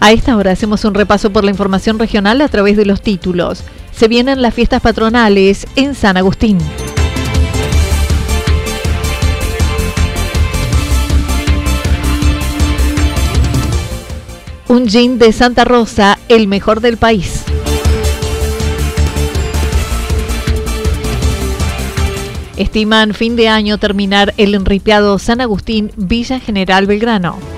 A esta hora hacemos un repaso por la información regional a través de los títulos. Se vienen las fiestas patronales en San Agustín. Un jean de Santa Rosa, el mejor del país. Estiman fin de año terminar el enripeado San Agustín Villa General Belgrano.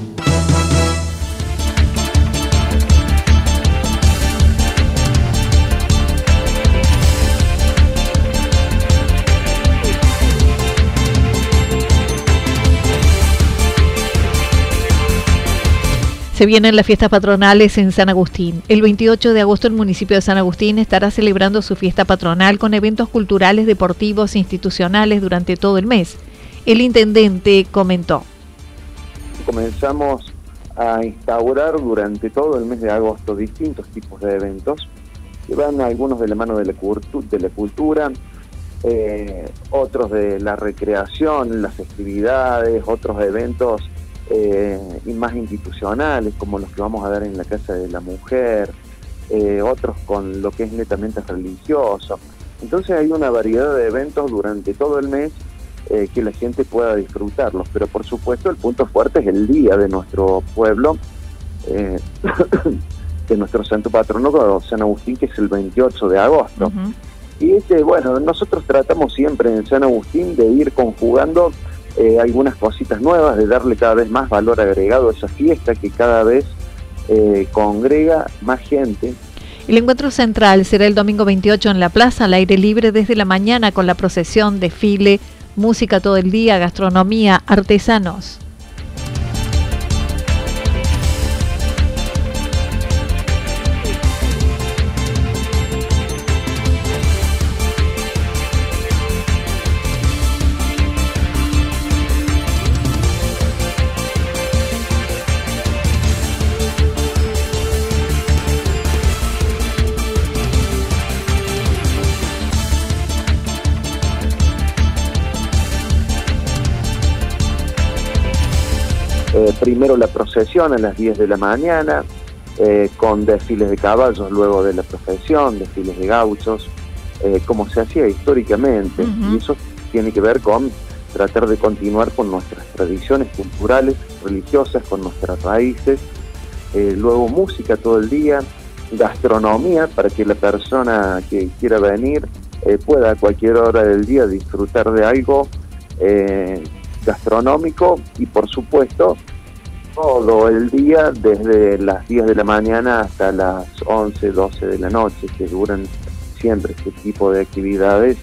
Se vienen las fiestas patronales en San Agustín. El 28 de agosto el municipio de San Agustín estará celebrando su fiesta patronal con eventos culturales, deportivos e institucionales durante todo el mes. El intendente comentó. Comenzamos a instaurar durante todo el mes de agosto distintos tipos de eventos que van algunos de la mano de la, cultura, eh, otros de la recreación, las festividades, otros eventos eh, y más institucionales, como los que vamos a dar en la Casa de la Mujer, eh, otros con lo que es netamente religioso. Entonces hay una variedad de eventos durante todo el mes eh, que la gente pueda disfrutarlos, pero por supuesto el punto fuerte es el día de nuestro pueblo, de nuestro santo patrono San Agustín, que es el 28 de agosto. Y este, bueno, nosotros tratamos siempre en San Agustín de ir conjugando eh, algunas cositas nuevas, de darle cada vez más valor agregado a esa fiesta que cada vez eh, congrega más gente. El encuentro central será el domingo 28 en la plaza, al aire libre desde la mañana con la procesión, desfile, música todo el día, gastronomía, artesanos. Primero la procesión a las 10 de la mañana, eh, con desfiles de caballos luego de la procesión, desfiles de gauchos, eh, como se hacía históricamente. Y eso tiene que ver con tratar de continuar con nuestras tradiciones culturales, religiosas, con nuestras raíces. Eh, luego música todo el día, gastronomía para que la persona que quiera venir pueda a cualquier hora del día disfrutar de algo gastronómico y por supuesto todo el día, desde las 10 de la mañana hasta las 11, 12 de la noche, que duran siempre este tipo de actividades.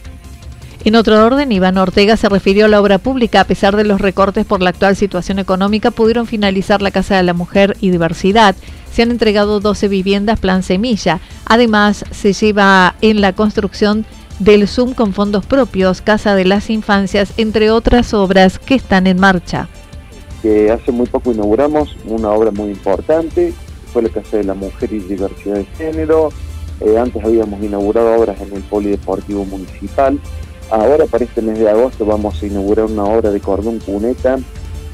En otro orden, Iván Ortega se refirió a la obra pública. A pesar de los recortes por la actual situación económica, pudieron finalizar la Casa de la Mujer y Diversidad. Se han entregado 12 viviendas Plan Semilla. Además, se lleva en la construcción del Zoom con fondos propios, Casa de las Infancias, entre otras obras que están en marcha que hace muy poco inauguramos una obra muy importante, fue la Casa de la Mujer y Diversidad de Género. Eh, antes habíamos inaugurado obras en el Polideportivo Municipal. Ahora, para este mes de agosto, vamos a inaugurar una obra de cordón cuneta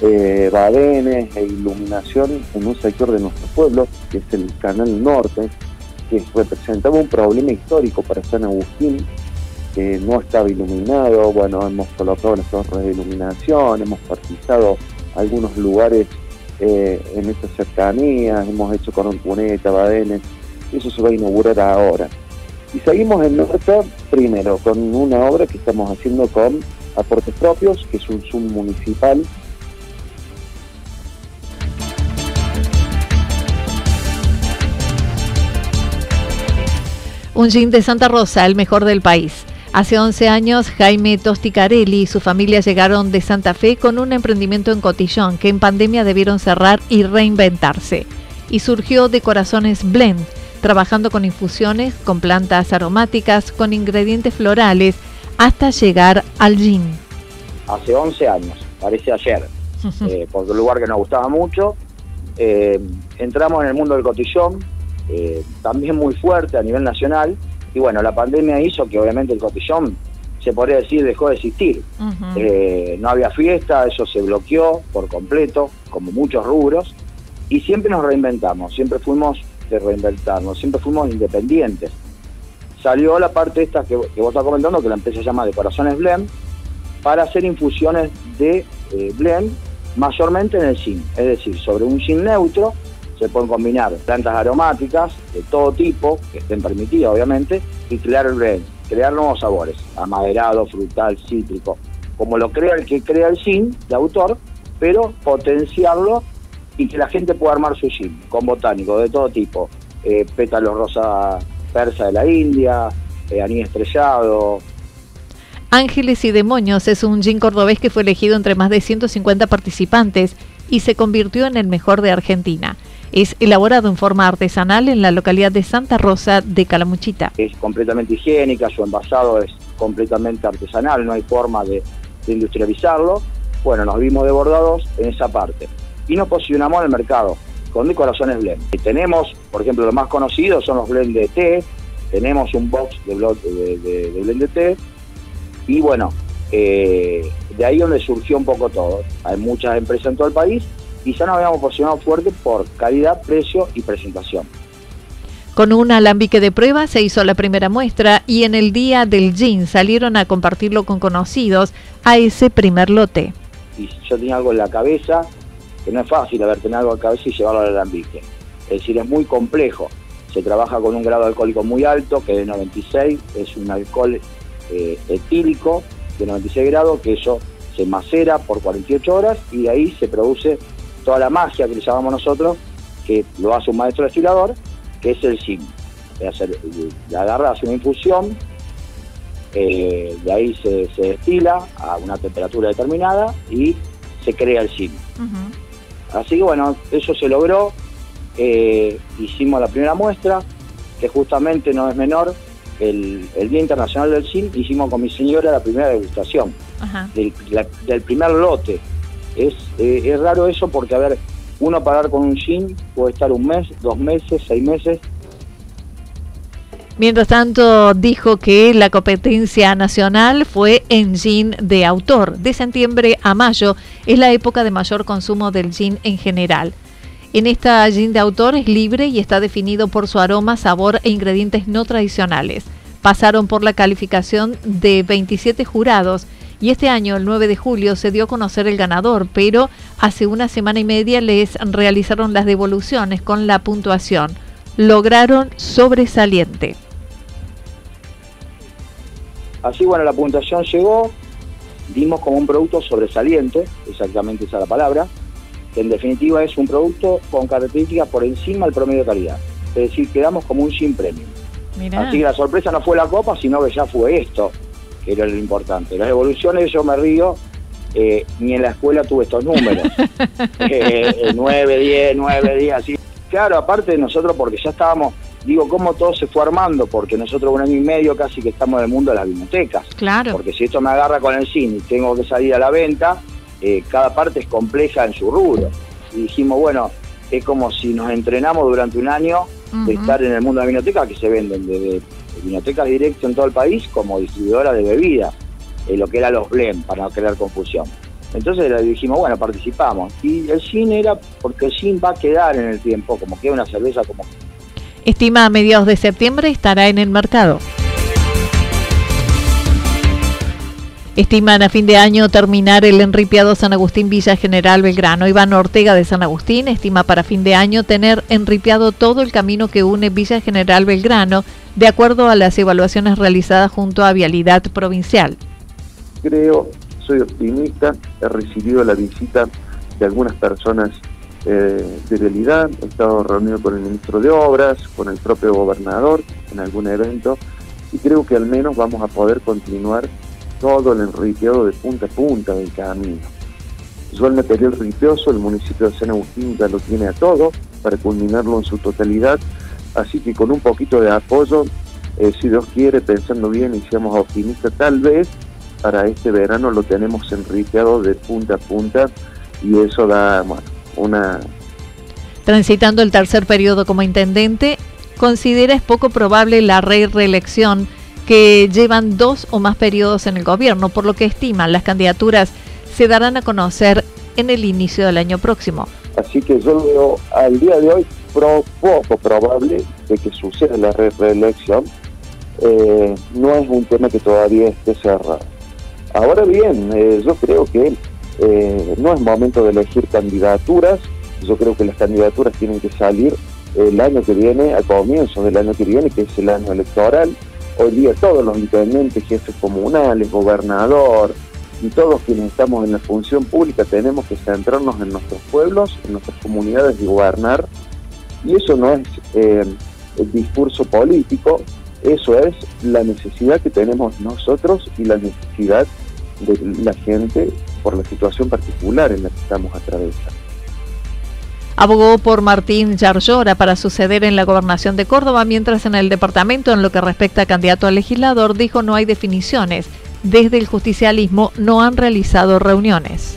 eh, badenes e iluminación en un sector de nuestro pueblo, que es el Canal Norte, que representaba un problema histórico para San Agustín, que no estaba iluminado, bueno, hemos colocado las torres de iluminación, hemos participado algunos lugares eh, en estas cercanías, hemos hecho con cuneta, badenes, eso se va a inaugurar ahora. Y seguimos en Norte, primero, con una obra que estamos haciendo con aportes propios, que es un Zoom municipal. Un jean de Santa Rosa, el mejor del país. Hace 11 años, Jaime Tosticarelli y su familia llegaron de Santa Fe con un emprendimiento en Cotillón que en pandemia debieron cerrar y reinventarse. Y surgió de Corazones Blend, trabajando con infusiones, con plantas aromáticas, con ingredientes florales, hasta llegar al gin. Hace 11 años, parece ayer, eh, porque un lugar que nos gustaba mucho. Eh, entramos en el mundo del cotillón, eh, también muy fuerte a nivel nacional, y bueno, la pandemia hizo que obviamente el cotillón, se podría decir, dejó de existir. Eh, no había fiesta, eso se bloqueó por completo, como muchos rubros, y siempre nos reinventamos, siempre fuimos de reinventarnos, siempre fuimos independientes. Salió la parte esta que, vos estás comentando, que la empresa se llama de Corazones Blend, para hacer infusiones de eh, blend, mayormente en el zinc, es decir, sobre un zinc neutro, se pueden combinar plantas aromáticas de todo tipo, que estén permitidas obviamente, y crear el crear nuevos sabores, amaderado, frutal, cítrico, como lo crea el que crea el gin de autor, pero potenciarlo y que la gente pueda armar su gin con botánicos de todo tipo, eh, pétalos rosa persa de la India, eh, anís estrellado, Ángeles y Demonios es un gin cordobés que fue elegido entre más de 150 participantes y se convirtió en el mejor de Argentina. Es elaborado en forma artesanal en la localidad de Santa Rosa de Calamuchita. Es completamente higiénica, su envasado es completamente artesanal, no hay forma de, industrializarlo. Bueno, nos vimos desbordados en esa parte y nos posicionamos en el mercado con decoraciones blend. Tenemos, por ejemplo, los más conocidos son los blend de té, tenemos un box de, de, blend de té y bueno, eh, de ahí donde surgió un poco todo. Hay muchas empresas en todo el país quizá nos habíamos posicionado fuerte por calidad, precio y presentación. Con un alambique de prueba se hizo la primera muestra y en el día del jean salieron a compartirlo con conocidos a ese primer lote. Y yo tenía algo en la cabeza, que no es fácil haber tenido algo en la cabeza y llevarlo al alambique. Es decir, es muy complejo. Se trabaja con un grado alcohólico muy alto, que es de 96, es un alcohol eh, etílico de 96 grados, que eso se macera por 48 horas y de ahí se produce toda la magia que le llamamos nosotros, que lo hace un maestro destilador, que es el sim. Le agarras una infusión, eh, de ahí se, destila a una temperatura determinada y se crea el sim. Así que bueno, eso se logró. Eh, hicimos la primera muestra, que justamente no es menor, el, Día Internacional del sim, hicimos con mi señora la primera degustación del primer lote es, eh, es raro eso porque, a ver, uno pagar con un gin puede estar un mes, dos meses, seis meses. Mientras tanto, dijo que la competencia nacional fue en gin de autor. De septiembre a mayo es la época de mayor consumo del gin en general. En esta gin de autor es libre y está definido por su aroma, sabor e ingredientes no tradicionales. Pasaron por la calificación de 27 jurados y este año, el 9 de julio, se dio a conocer el ganador, pero hace una semana y media les realizaron las devoluciones con la puntuación. Lograron sobresaliente. Así, bueno, la puntuación llegó, dimos como un producto sobresaliente, exactamente esa es la palabra, que en definitiva es un producto con características por encima del promedio de calidad. Es decir, quedamos como un sin premio. Así que la sorpresa no fue la copa, sino que ya fue esto que era lo importante. Las evoluciones yo me río, eh, ni en la escuela tuve estos números. eh, 9, 10, 9, 10, así. Claro, aparte de nosotros, porque ya estábamos, digo, cómo todo se fue armando, porque nosotros un año y medio casi que estamos en el mundo de las bibliotecas. Claro. Porque si esto me agarra con el cine y tengo que salir a la venta, eh, cada parte es compleja en su rubro. Y dijimos, bueno, es como si nos entrenamos durante un año de estar en el mundo de la biblioteca, que se venden desde bibliotecas directo en todo el país como distribuidora de bebidas, lo que era los blend, para no crear confusión. Entonces dijimos, bueno, participamos. Y el cine era porque el cine va a quedar en el tiempo, como que una cerveza como... Estima a mediados de septiembre estará en el mercado. Estiman a fin de año terminar el enripiado San Agustín Villa General Belgrano. Iván Ortega de San Agustín estima para fin de año tener enripiado todo el camino que une Villa General Belgrano, de acuerdo a las evaluaciones realizadas junto a Vialidad Provincial. Creo, soy optimista, he recibido la visita de algunas personas eh, de Vialidad, he estado reunido con el ministro de Obras, con el propio gobernador en algún evento, y creo que al menos vamos a poder continuar todo el enriqueado de punta a punta del camino. Yo el material ripioso, el municipio de San Agustín ya lo tiene a todo para culminarlo en su totalidad, así que con un poquito de apoyo, eh, si Dios quiere, pensando bien y seamos optimistas, tal vez para este verano lo tenemos enriqueado de punta a punta y eso da bueno, una... Transitando el tercer periodo como intendente, considera es poco probable la reelección que llevan dos o más periodos en el gobierno, por lo que estiman las candidaturas se darán a conocer en el inicio del año próximo. Así que yo veo al día de hoy poco probable de que suceda la reelección. Eh, no es un tema que todavía esté cerrado. Ahora bien, eh, yo creo que eh, no es momento de elegir candidaturas. Yo creo que las candidaturas tienen que salir el año que viene, a comienzos del año que viene, que es el año electoral hoy día todos los intendentes, jefes comunales, gobernador y todos quienes estamos en la función pública tenemos que centrarnos en nuestros pueblos, en nuestras comunidades y gobernar. Y eso no es eh, el discurso político, eso es la necesidad que tenemos nosotros y la necesidad de la gente por la situación particular en la que estamos atravesando. Abogó por Martín Yarlora para suceder en la gobernación de Córdoba, mientras en el departamento, en lo que respecta a candidato a legislador, dijo no hay definiciones. Desde el justicialismo no han realizado reuniones.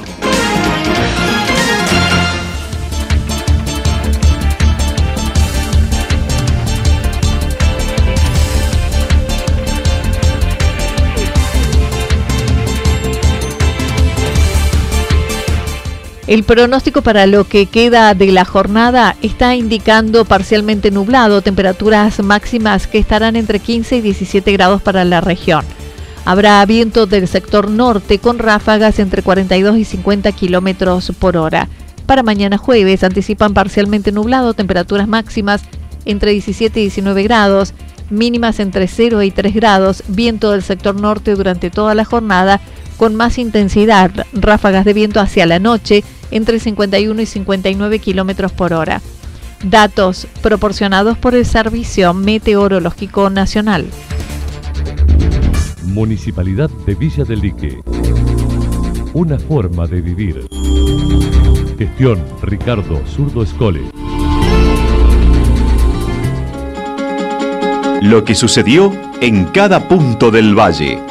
El pronóstico para lo que queda de la jornada está indicando parcialmente nublado, temperaturas máximas que estarán entre 15 y 17 grados para la región. Habrá viento del sector norte con ráfagas entre 42 y 50 kilómetros por hora. Para mañana jueves anticipan parcialmente nublado, temperaturas máximas entre 17 y 19 grados, mínimas entre 0 y 3 grados, viento del sector norte durante toda la jornada con más intensidad, ráfagas de viento hacia la noche entre 51 y 59 kilómetros por hora. Datos proporcionados por el Servicio Meteorológico Nacional. Municipalidad de Villa del Lique. Una forma de vivir. Gestión Ricardo Zurdo Escole. Lo que sucedió en cada punto del valle.